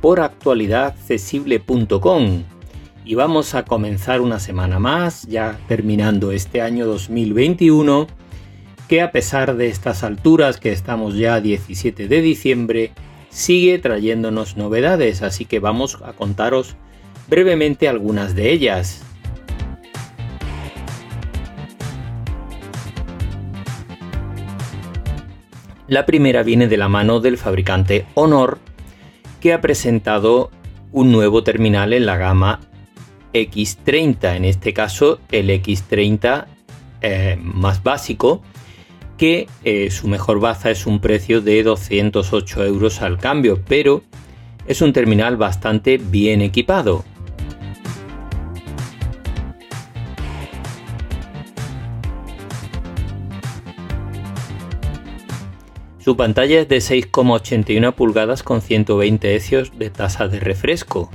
por actualidadaccesible.com. Y vamos a comenzar una semana más, ya terminando este año 2021, que a pesar de estas alturas, que estamos ya 17 de diciembre, sigue trayéndonos novedades, así que vamos a contaros brevemente algunas de ellas. La primera viene de la mano del fabricante Honor, que ha presentado un nuevo terminal en la gama X30, en este caso el X30 eh, más básico, que eh, su mejor baza es un precio de 208 euros al cambio, pero es un terminal bastante bien equipado. Su pantalla es de 6,81 pulgadas con 120 Hz de tasa de refresco.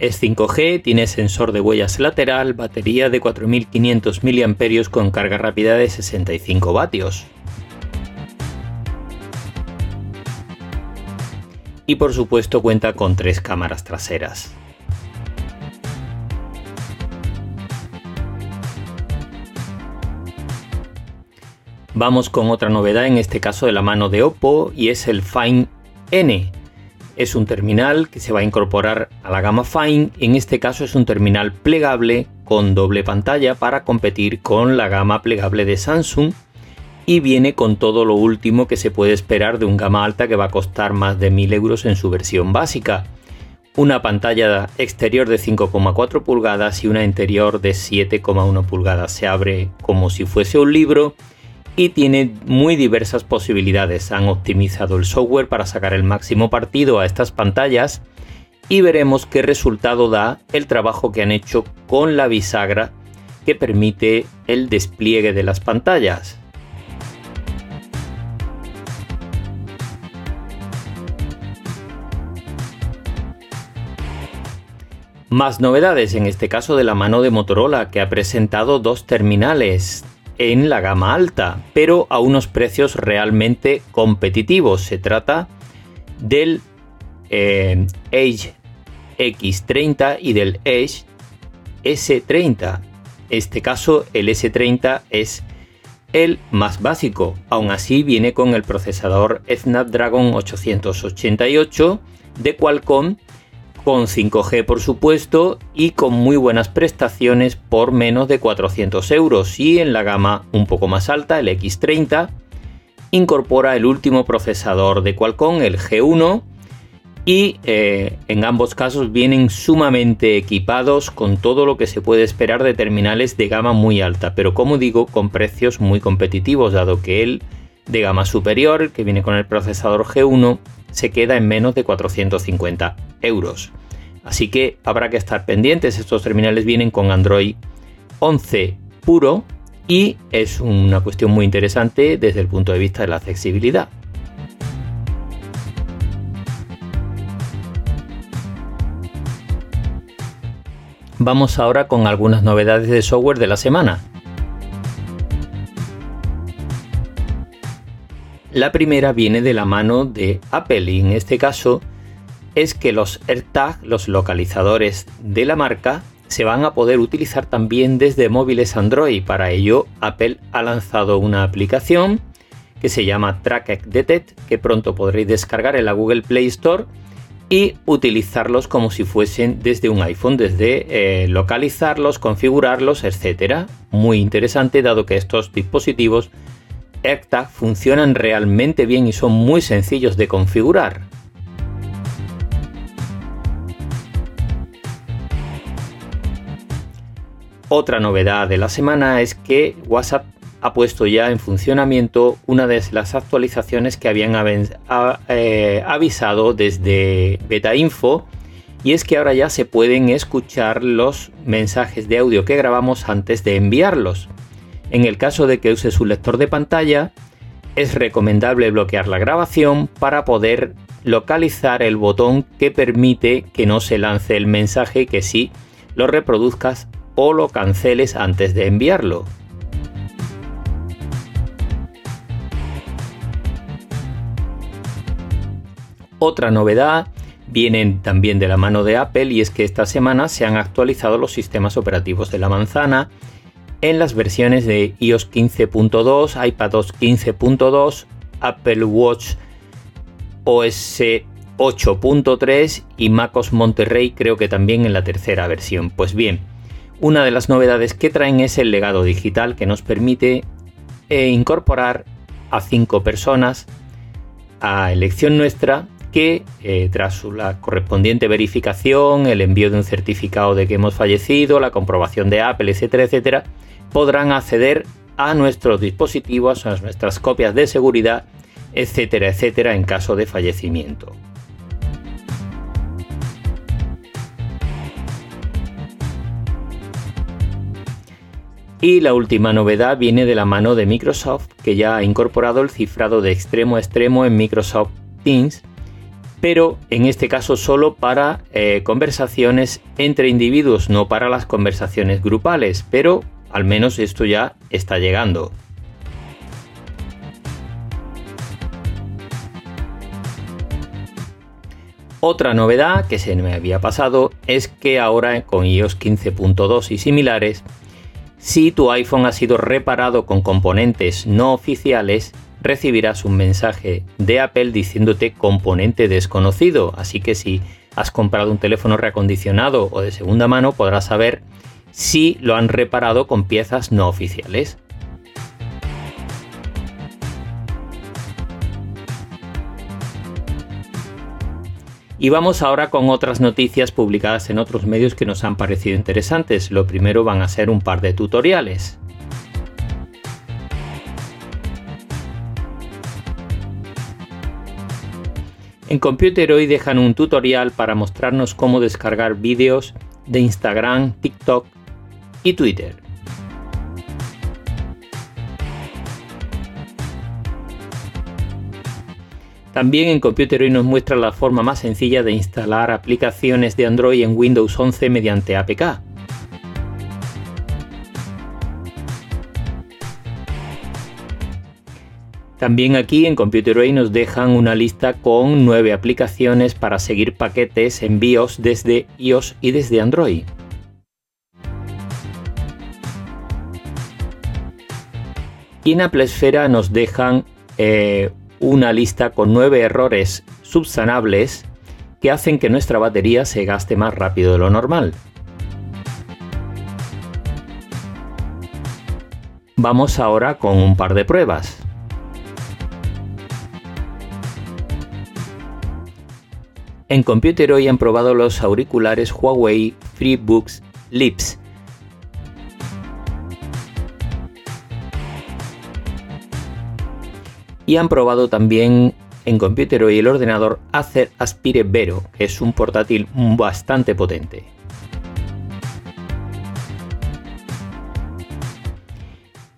Es 5G, tiene sensor de huellas lateral, batería de 4500 mAh con carga rápida de 65 vatios. Y por supuesto cuenta con tres cámaras traseras. Vamos con otra novedad, en este caso de la mano de Oppo, y es el Fine N. Es un terminal que se va a incorporar a la gama Fine, en este caso es un terminal plegable con doble pantalla para competir con la gama plegable de Samsung y viene con todo lo último que se puede esperar de un gama alta que va a costar más de 1000 euros en su versión básica. Una pantalla exterior de 5,4 pulgadas y una interior de 7,1 pulgadas. Se abre como si fuese un libro y tiene muy diversas posibilidades. Han optimizado el software para sacar el máximo partido a estas pantallas y veremos qué resultado da el trabajo que han hecho con la bisagra que permite el despliegue de las pantallas. Más novedades, en este caso de la mano de Motorola, que ha presentado dos terminales en la gama alta, pero a unos precios realmente competitivos. Se trata del eh, Edge X30 y del Edge S30. Este caso, el S30 es el más básico. Aún así, viene con el procesador Snapdragon 888 de Qualcomm con 5G por supuesto y con muy buenas prestaciones por menos de 400 euros. Y en la gama un poco más alta, el X30, incorpora el último procesador de Qualcomm, el G1, y eh, en ambos casos vienen sumamente equipados con todo lo que se puede esperar de terminales de gama muy alta, pero como digo, con precios muy competitivos, dado que el de gama superior, que viene con el procesador G1, se queda en menos de 450 euros. Así que habrá que estar pendientes, estos terminales vienen con Android 11 puro y es una cuestión muy interesante desde el punto de vista de la accesibilidad. Vamos ahora con algunas novedades de software de la semana. La primera viene de la mano de Apple y en este caso es que los AirTag, los localizadores de la marca, se van a poder utilizar también desde móviles Android. Para ello, Apple ha lanzado una aplicación que se llama Track Detect, que pronto podréis descargar en la Google Play Store y utilizarlos como si fuesen desde un iPhone, desde eh, localizarlos, configurarlos, etc. Muy interesante dado que estos dispositivos AirTag funcionan realmente bien y son muy sencillos de configurar. Otra novedad de la semana es que WhatsApp ha puesto ya en funcionamiento una de las actualizaciones que habían eh, avisado desde Beta Info y es que ahora ya se pueden escuchar los mensajes de audio que grabamos antes de enviarlos. En el caso de que uses un lector de pantalla, es recomendable bloquear la grabación para poder localizar el botón que permite que no se lance el mensaje que sí lo reproduzcas o lo canceles antes de enviarlo. Otra novedad viene también de la mano de Apple y es que esta semana se han actualizado los sistemas operativos de la manzana en las versiones de iOS 15.2, iPadOS 15.2, Apple Watch OS 8.3 y MacOS Monterrey creo que también en la tercera versión. Pues bien, una de las novedades que traen es el legado digital que nos permite eh, incorporar a cinco personas a elección nuestra que eh, tras la correspondiente verificación, el envío de un certificado de que hemos fallecido, la comprobación de Apple, etcétera, etcétera, podrán acceder a nuestros dispositivos, a nuestras copias de seguridad, etcétera, etcétera, en caso de fallecimiento. Y la última novedad viene de la mano de Microsoft, que ya ha incorporado el cifrado de extremo a extremo en Microsoft Teams, pero en este caso solo para eh, conversaciones entre individuos, no para las conversaciones grupales, pero al menos esto ya está llegando. Otra novedad que se me había pasado es que ahora con iOS 15.2 y similares, si tu iPhone ha sido reparado con componentes no oficiales, recibirás un mensaje de Apple diciéndote componente desconocido. Así que si has comprado un teléfono reacondicionado o de segunda mano, podrás saber si lo han reparado con piezas no oficiales. Y vamos ahora con otras noticias publicadas en otros medios que nos han parecido interesantes. Lo primero van a ser un par de tutoriales. En Computer hoy dejan un tutorial para mostrarnos cómo descargar vídeos de Instagram, TikTok y Twitter. También en Computer hoy nos muestra la forma más sencilla de instalar aplicaciones de Android en Windows 11 mediante APK. También aquí en Computer nos dejan una lista con nueve aplicaciones para seguir paquetes envíos desde iOS y desde Android. Y en Apple Esfera nos dejan eh, una lista con nueve errores subsanables que hacen que nuestra batería se gaste más rápido de lo normal. Vamos ahora con un par de pruebas. En Computer hoy han probado los auriculares Huawei FreeBooks Lips. Y han probado también en Computer hoy el ordenador Acer Aspire Vero, que es un portátil bastante potente.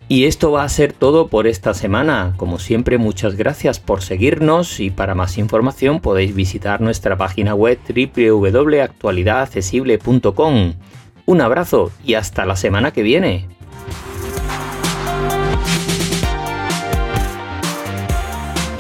Y esto va a ser todo por esta semana. Como siempre, muchas gracias por seguirnos y para más información podéis visitar nuestra página web www.actualidadaccesible.com. Un abrazo y hasta la semana que viene.